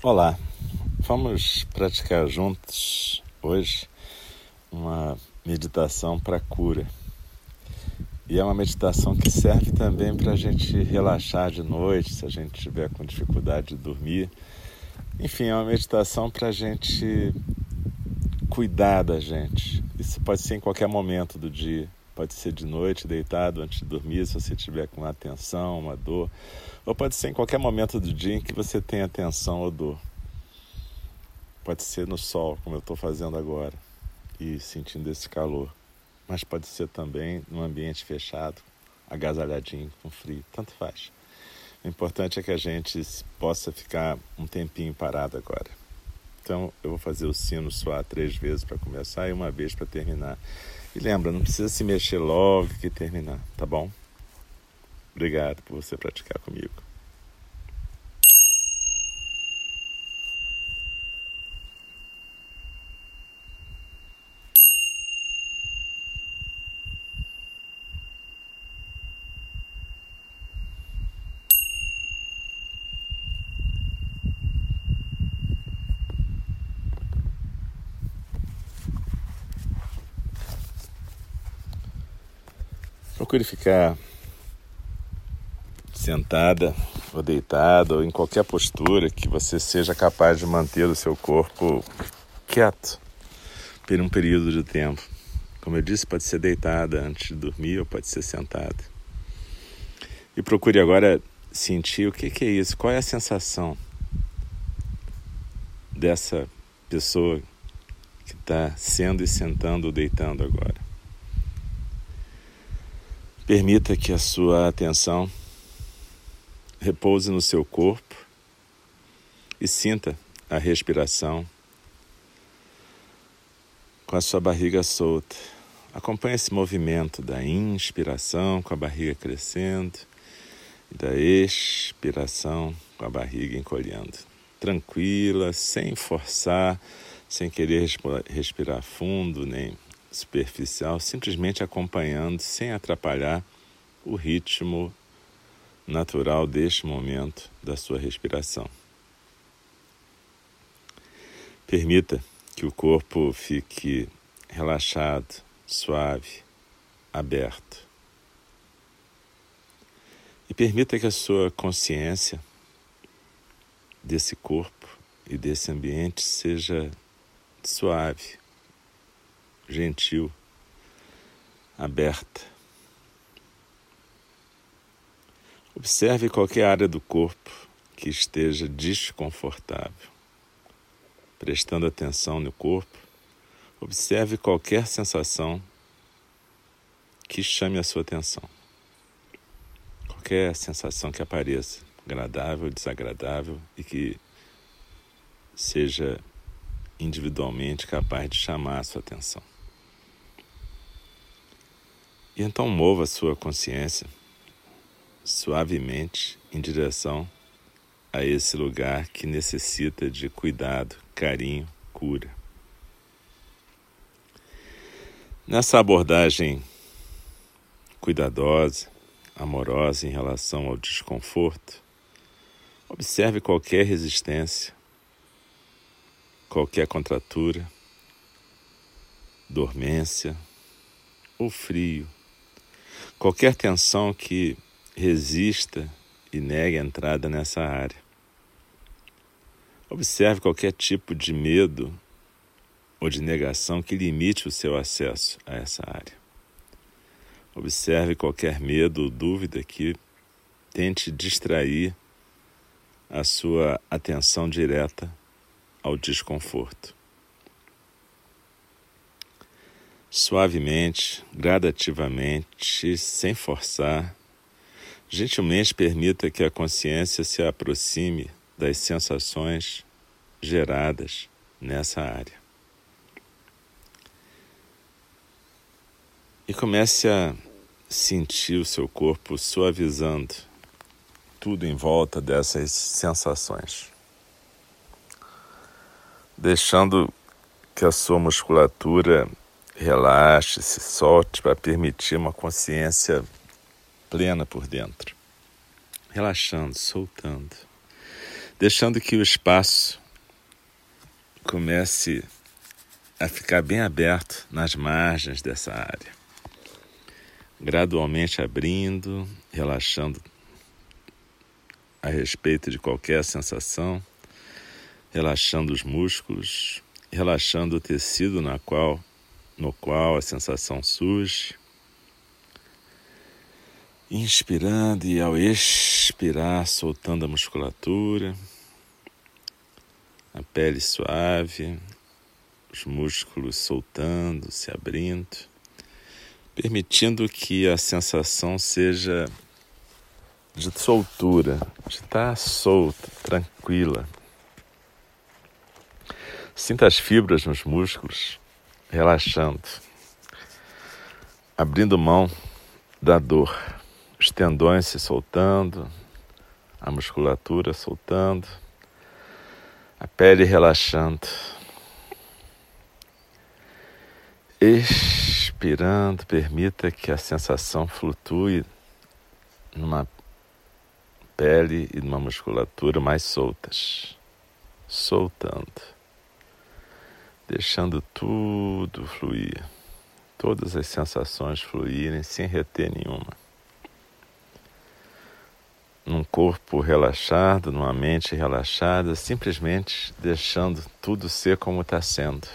Olá, vamos praticar juntos hoje uma meditação para cura. E é uma meditação que serve também para a gente relaxar de noite, se a gente tiver com dificuldade de dormir. Enfim, é uma meditação para a gente cuidar da gente. Isso pode ser em qualquer momento do dia. Pode ser de noite, deitado antes de dormir, se você tiver com uma tensão, uma dor. Ou pode ser em qualquer momento do dia em que você tenha tensão ou dor. Pode ser no sol, como eu estou fazendo agora, e sentindo esse calor. Mas pode ser também num ambiente fechado, agasalhadinho, com frio, tanto faz. O importante é que a gente possa ficar um tempinho parado agora. Então eu vou fazer o sino soar três vezes para começar e uma vez para terminar. E lembra, não precisa se mexer logo que terminar, tá bom? Obrigado por você praticar comigo. Procure ficar sentada ou deitada ou em qualquer postura que você seja capaz de manter o seu corpo quieto por um período de tempo. Como eu disse, pode ser deitada antes de dormir ou pode ser sentada. E procure agora sentir o que, é isso, qual é a sensação dessa pessoa que está sendo e sentando ou deitando agora. Permita que a sua atenção repouse no seu corpo e sinta a respiração com a sua barriga solta. Acompanhe esse movimento da inspiração com a barriga crescendo e da expiração com a barriga encolhendo. Tranquila, sem forçar, sem querer respirar fundo nem superficial, simplesmente acompanhando, sem atrapalhar o ritmo natural deste momento da sua respiração. Permita que o corpo fique relaxado, suave, aberto. E permita que a sua consciência desse corpo e desse ambiente seja suave, gentil, aberta. Observe qualquer área do corpo que esteja desconfortável. Prestando atenção no corpo, observe qualquer sensação que chame a sua atenção. Qualquer sensação que apareça, agradável, desagradável e que seja individualmente capaz de chamar a sua atenção. E então mova sua consciência suavemente em direção a esse lugar que necessita de cuidado, carinho, cura. Nessa abordagem cuidadosa, amorosa em relação ao desconforto, observe qualquer resistência, qualquer contratura, dormência ou frio qualquer tensão que resista e negue a entrada nessa área. Observe qualquer tipo de medo ou de negação que limite o seu acesso a essa área. Observe qualquer medo ou dúvida que tente distrair a sua atenção direta ao desconforto. Suavemente, gradativamente, sem forçar. Gentilmente permita que a consciência se aproxime das sensações geradas nessa área. E comece a sentir o seu corpo suavizando tudo em volta dessas sensações, deixando que a sua musculatura Relaxe, se solte para permitir uma consciência plena por dentro. Relaxando, soltando. deixando que o espaço comece a ficar bem aberto nas margens dessa área, gradualmente abrindo, relaxando a respeito de qualquer sensação, relaxando os músculos, relaxando o tecido na qual, no qual a sensação surge. Inspirando e ao expirar, soltando a musculatura, a pele suave, os músculos soltando, se abrindo, permitindo que a sensação seja de soltura, de estar solta, tranquila. Sinta as fibras nos músculos relaxando, abrindo mão da dor, os tendões se soltando, a musculatura soltando, a pele relaxando. Expirando, permita que a sensação flutue numa pele e numa musculatura mais soltas, soltando, deixando tudo fluir, todas as sensações fluírem sem reter nenhuma. Num corpo relaxado, numa mente relaxada, simplesmente deixando tudo ser como está sendo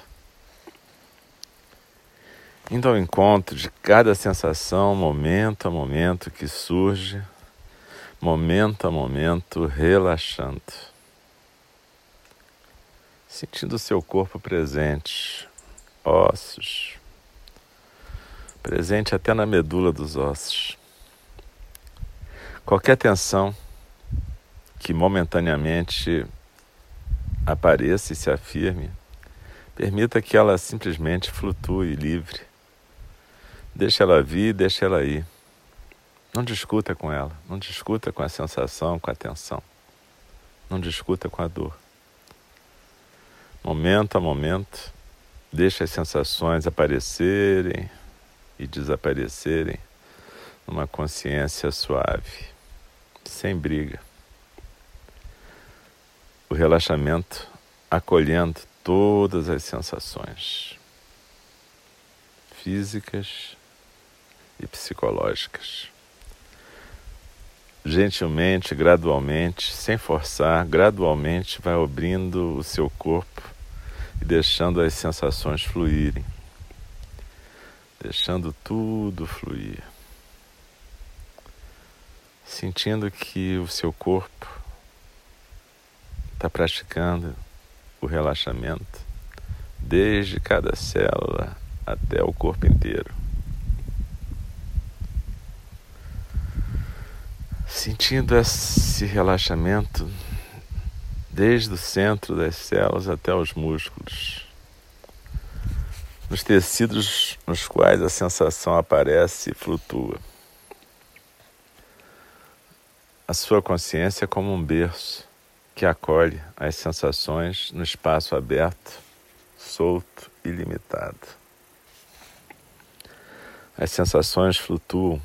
indo ao encontro de cada sensação, momento a momento que surge, momento a momento relaxando, sentindo o seu corpo presente, ossos, presente até na medula dos ossos. Qualquer tensão que momentaneamente apareça e se afirme, permita que ela simplesmente flutue livre Deixa ela vir, deixa ela ir. Não discuta com ela, não discuta com a sensação, com a tensão. Não discuta com a dor. Momento a momento, deixa as sensações aparecerem e desaparecerem numa consciência suave, sem briga. O relaxamento acolhendo todas as sensações físicas e psicológicas. Gentilmente, gradualmente, sem forçar, gradualmente vai abrindo o seu corpo e deixando as sensações fluírem, deixando tudo fluir, sentindo que o seu corpo está praticando o relaxamento desde cada célula até o corpo inteiro. Sentindo esse relaxamento desde o centro das células até os músculos, nos tecidos nos quais a sensação aparece e flutua. A sua consciência é como um berço que acolhe as sensações no espaço aberto, solto e limitado. As sensações flutuam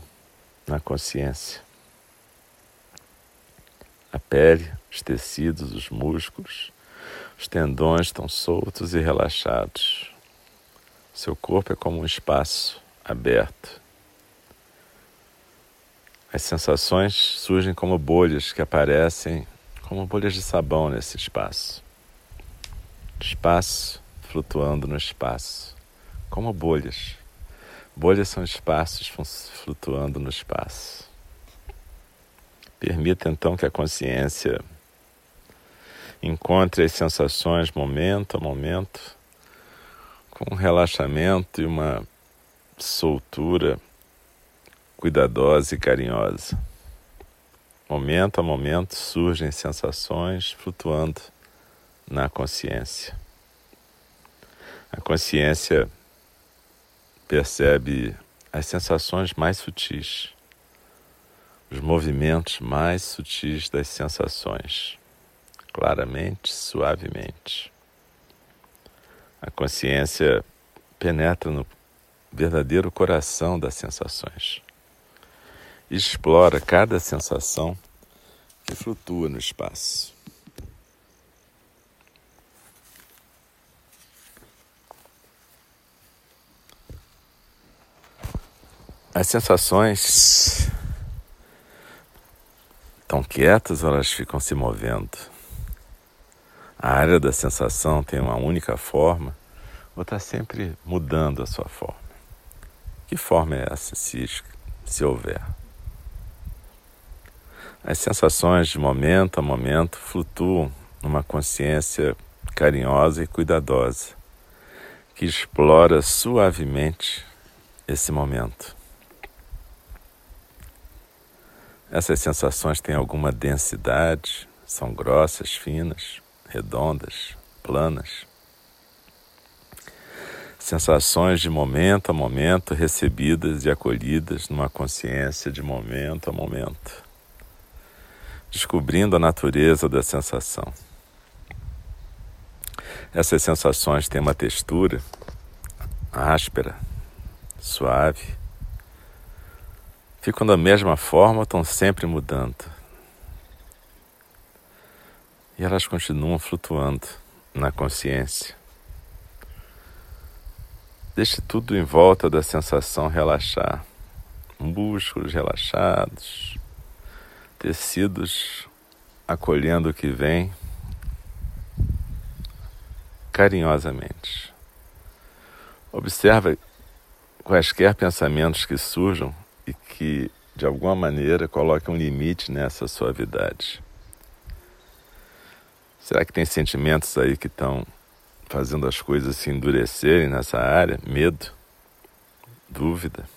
na consciência a pele, os tecidos, os músculos, os tendões estão soltos e relaxados. Seu corpo é como um espaço aberto. As sensações surgem como bolhas que aparecem como bolhas de sabão nesse espaço. Espaço flutuando no espaço, como bolhas. Bolhas são espaços flutuando no espaço. Permita então que a consciência encontre as sensações momento a momento, com um relaxamento e uma soltura cuidadosa e carinhosa. Momento a momento surgem sensações flutuando na consciência. A consciência percebe as sensações mais sutis os movimentos mais sutis das sensações, claramente, suavemente. A consciência penetra no verdadeiro coração das sensações. Explora cada sensação que flutua no espaço. As sensações quietas ou elas ficam se movendo? A área da sensação tem uma única forma ou está sempre mudando a sua forma? Que forma é essa, se, se houver? As sensações de momento a momento flutuam numa consciência carinhosa e cuidadosa, que explora suavemente esse momento. Essas sensações têm alguma densidade, são grossas, finas, redondas, planas. Sensações de momento a momento recebidas e acolhidas numa consciência de momento a momento, descobrindo a natureza da sensação. Essas sensações têm uma textura áspera, suave, ficam da mesma forma, estão sempre mudando. E elas continuam flutuando na consciência. Deixe tudo em volta da sensação relaxar. Músculos relaxados, tecidos acolhendo o que vem carinhosamente. Observe quaisquer pensamentos que surjam e que, de alguma maneira, coloquem um limite nessa suavidade. Será que tem sentimentos aí que estão fazendo as coisas se endurecerem nessa área? Medo? Dúvida?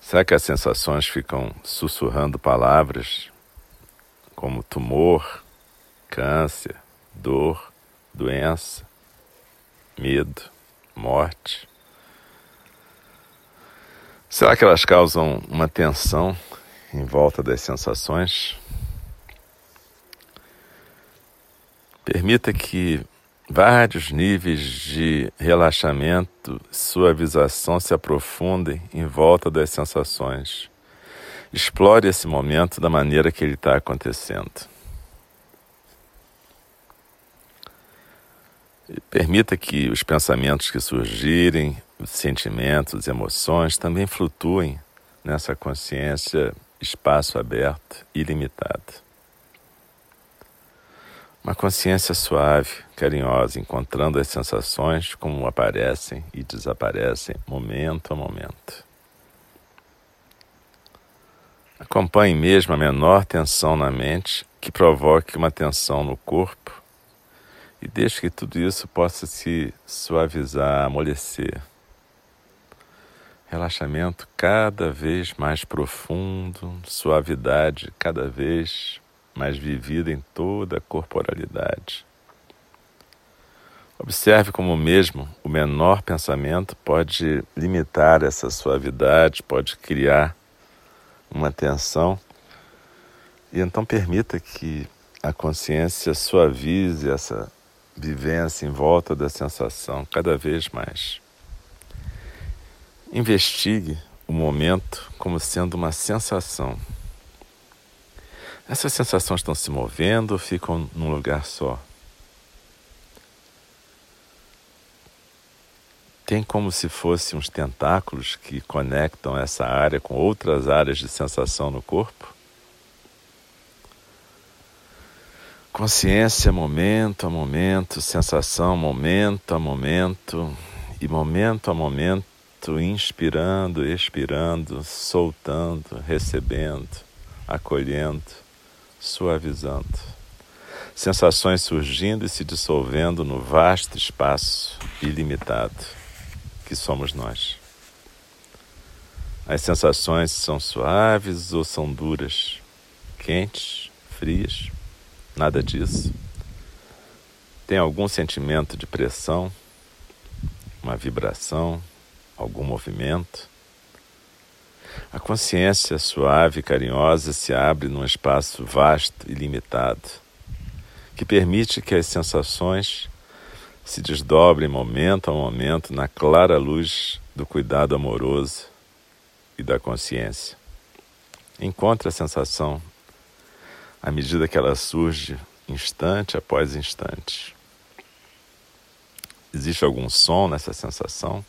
Será que as sensações ficam sussurrando palavras como tumor, câncer, dor, doença, medo, morte? Será que elas causam uma tensão em volta das sensações? Permita que vários níveis de relaxamento, suavização se aprofundem em volta das sensações. Explore esse momento da maneira que ele está acontecendo. Permita que os pensamentos que surgirem, os sentimentos, emoções também flutuem nessa consciência espaço aberto, ilimitado. Uma consciência suave, carinhosa, encontrando as sensações como aparecem e desaparecem momento a momento. Acompanhe mesmo a menor tensão na mente que provoque uma tensão no corpo e deixe que tudo isso possa se suavizar, amolecer relaxamento cada vez mais profundo, suavidade cada vez mais vivida em toda a corporalidade. Observe como mesmo o menor pensamento pode limitar essa suavidade, pode criar uma tensão. E então permita que a consciência suavize essa vivência em volta da sensação cada vez mais. Investigue o momento como sendo uma sensação. Essas sensações estão se movendo ou ficam num lugar só? Tem como se fossem uns tentáculos que conectam essa área com outras áreas de sensação no corpo? Consciência, momento a momento, sensação, momento a momento, e momento a momento inspirando, expirando, soltando, recebendo, acolhendo, suavizando. Sensações surgindo e se dissolvendo no vasto espaço ilimitado que somos nós. As sensações são suaves ou são duras, quentes, frias, nada disso. Tem algum sentimento de pressão, uma vibração, algum movimento. A consciência suave e carinhosa se abre num espaço vasto e limitado, que permite que as sensações se desdobrem momento a momento na clara luz do cuidado amoroso e da consciência. Encontre a sensação à medida que ela surge, instante após instante. Existe algum som nessa sensação?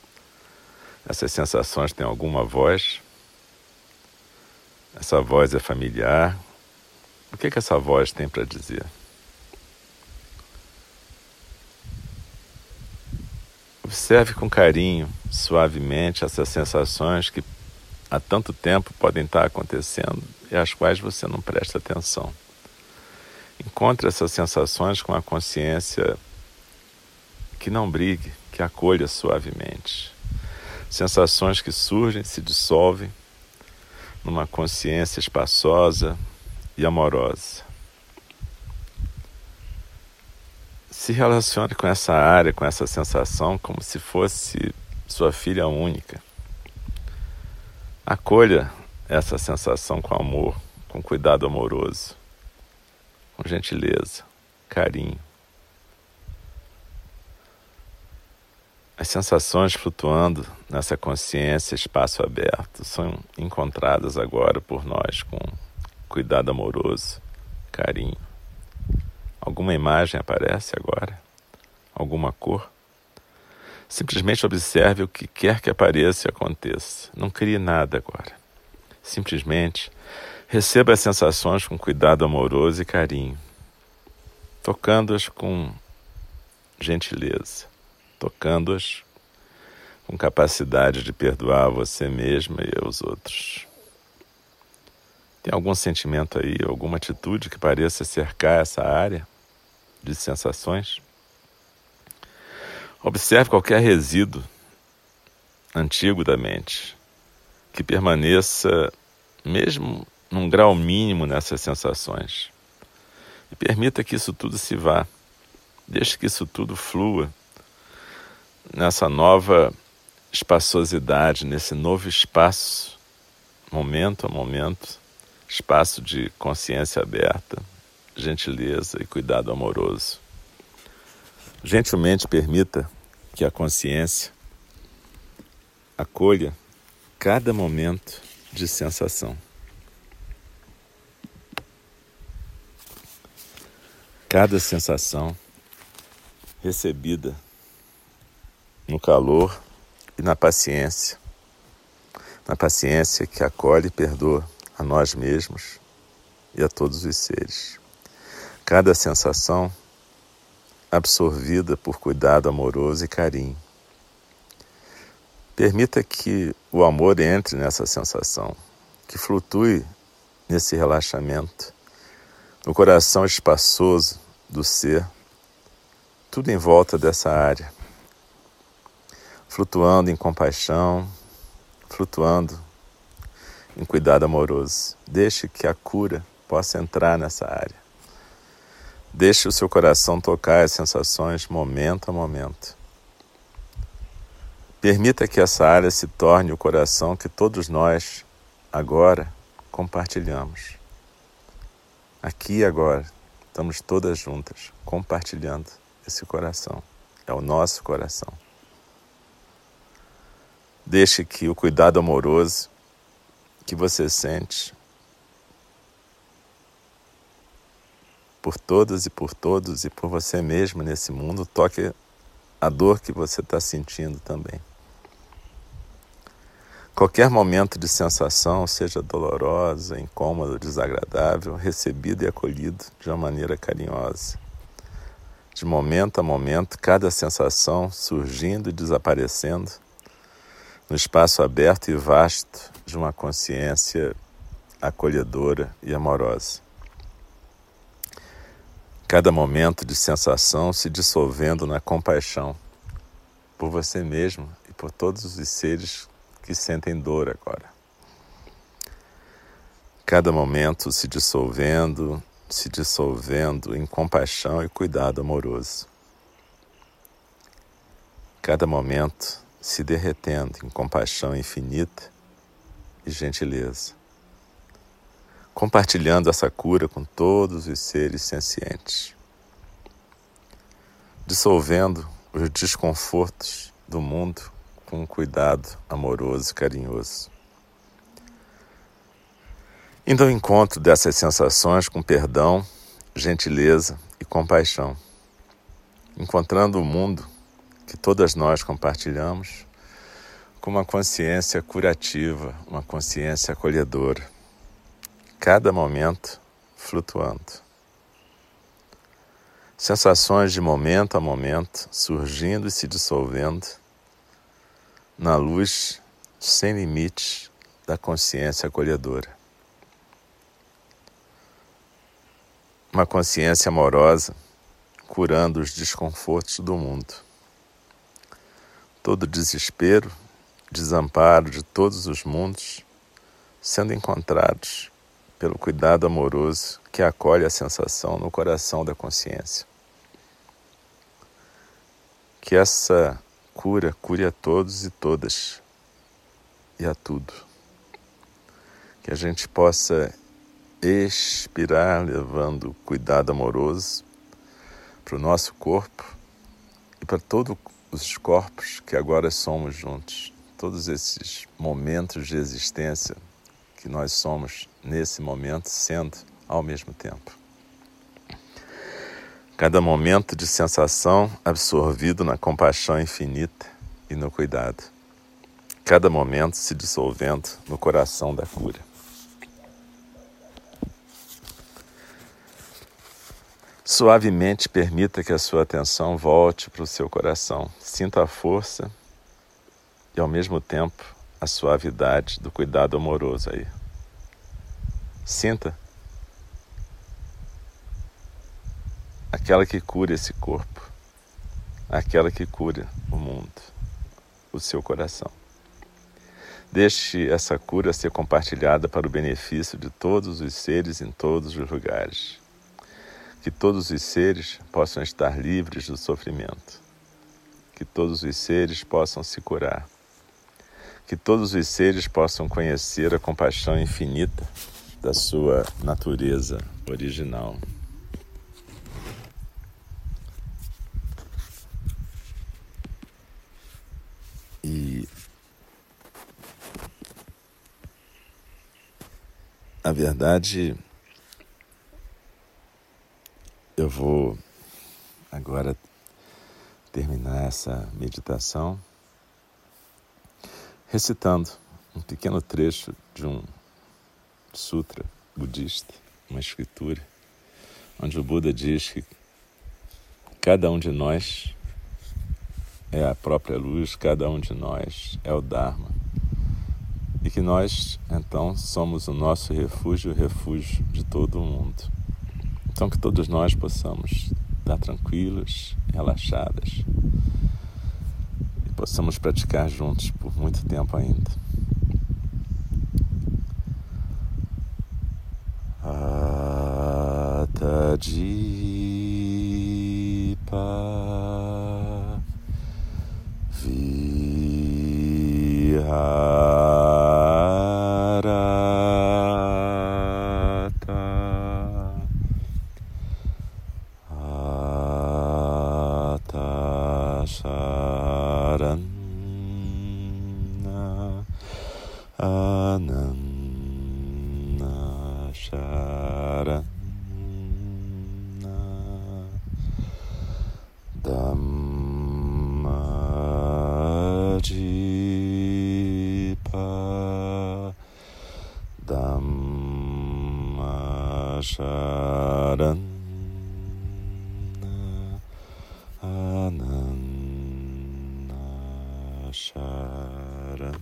Essas sensações têm alguma voz? Essa voz é familiar? O que, é que essa voz tem para dizer? Observe com carinho, suavemente, essas sensações que há tanto tempo podem estar acontecendo e às quais você não presta atenção. Encontre essas sensações com a consciência que não brigue, que acolha suavemente. Sensações que surgem, se dissolvem numa consciência espaçosa e amorosa. Se relacione com essa área, com essa sensação, como se fosse sua filha única. Acolha essa sensação com amor, com cuidado amoroso, com gentileza, carinho. As sensações flutuando nessa consciência, espaço aberto, são encontradas agora por nós com cuidado amoroso, carinho. Alguma imagem aparece agora? Alguma cor? Simplesmente observe o que quer que apareça e aconteça. Não crie nada agora. Simplesmente receba as sensações com cuidado amoroso e carinho, tocando-as com gentileza tocando-as com capacidade de perdoar você mesma e aos outros. Tem algum sentimento aí, alguma atitude que pareça cercar essa área de sensações? Observe qualquer resíduo antigo da mente que permaneça, mesmo num grau mínimo, nessas sensações. E permita que isso tudo se vá. Deixe que isso tudo flua nessa nova espaçosidade, nesse novo espaço, momento a momento, espaço de consciência aberta, gentileza e cuidado amoroso. Gentilmente permita que a consciência acolha cada momento de sensação. Cada sensação recebida no calor e na paciência. Na paciência que acolhe e perdoa a nós mesmos e a todos os seres. Cada sensação absorvida por cuidado amoroso e carinho. Permita que o amor entre nessa sensação, que flutue nesse relaxamento, no coração espaçoso do ser, tudo em volta dessa área flutuando em compaixão, flutuando em cuidado amoroso. Deixe que a cura possa entrar nessa área. Deixe o seu coração tocar as sensações momento a momento. Permita que essa área se torne o coração que todos nós agora compartilhamos. Aqui e agora, estamos todas juntas compartilhando esse coração. É o nosso coração. Deixe que o cuidado amoroso que você sente por todas e por todos e por você mesmo nesse mundo toque a dor que você está sentindo também. Qualquer momento de sensação, seja dolorosa, incômoda, desagradável, recebido e acolhido de uma maneira carinhosa. De momento a momento, cada sensação surgindo e desaparecendo no espaço aberto e vasto de uma consciência acolhedora e amorosa. Cada momento de sensação se dissolvendo na compaixão por você mesmo e por todos os seres que sentem dor agora. Cada momento se dissolvendo, se dissolvendo em compaixão e cuidado amoroso. Cada momento se derretendo em compaixão infinita e gentileza, compartilhando essa cura com todos os seres sencientes, dissolvendo os desconfortos do mundo com um cuidado amoroso e carinhoso. Indo ao encontro dessas sensações com perdão, gentileza e compaixão, encontrando o mundo que todas nós compartilhamos com uma consciência curativa, uma consciência acolhedora. Cada momento flutuando. Sensações de momento a momento surgindo e se dissolvendo na luz sem limites da consciência acolhedora. Uma consciência amorosa curando os desconfortos do mundo. Todo desespero, desamparo de todos os mundos sendo encontrados pelo cuidado amoroso que acolhe a sensação no coração da consciência. Que essa cura cure a todos e todas e a tudo. Que a gente possa expirar levando cuidado amoroso para o nosso corpo e para todos os corpos que agora somos juntos. Todos esses momentos de existência que nós somos nesse momento, sendo ao mesmo tempo. Cada momento de sensação absorvido na compaixão infinita e no cuidado. Cada momento se dissolvendo no coração da cura. Suavemente permita que a sua atenção volte para o seu coração. Sinta a força e, ao mesmo tempo, a suavidade do cuidado amoroso aí. Sinta aquela que cura esse corpo, aquela que cura o mundo, o seu coração. Deixe essa cura ser compartilhada para o benefício de todos os seres em todos os lugares que todos os seres possam estar livres do sofrimento, que todos os seres possam se curar, que todos os seres possam conhecer a compaixão infinita da sua natureza original. E a verdade eu vou agora terminar essa meditação recitando um pequeno trecho de um sutra budista, uma escritura, onde o Buda diz que cada um de nós é a própria luz, cada um de nós é o Dharma. E que nós, então, somos o nosso refúgio, o refúgio de todo o mundo. Então, que todos nós possamos estar tranquilos, relaxadas e possamos praticar juntos por muito tempo ainda. Atajipa Sharana Sharana Ananda Sharana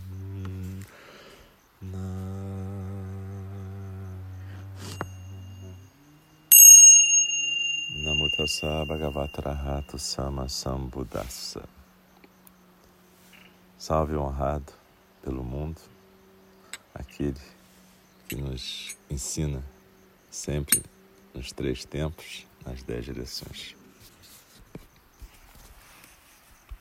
Namutassa Bhagavatarahato Sama Sambuddhassa. Salve honrado pelo mundo, aquele que nos ensina sempre nos três tempos, nas dez direções.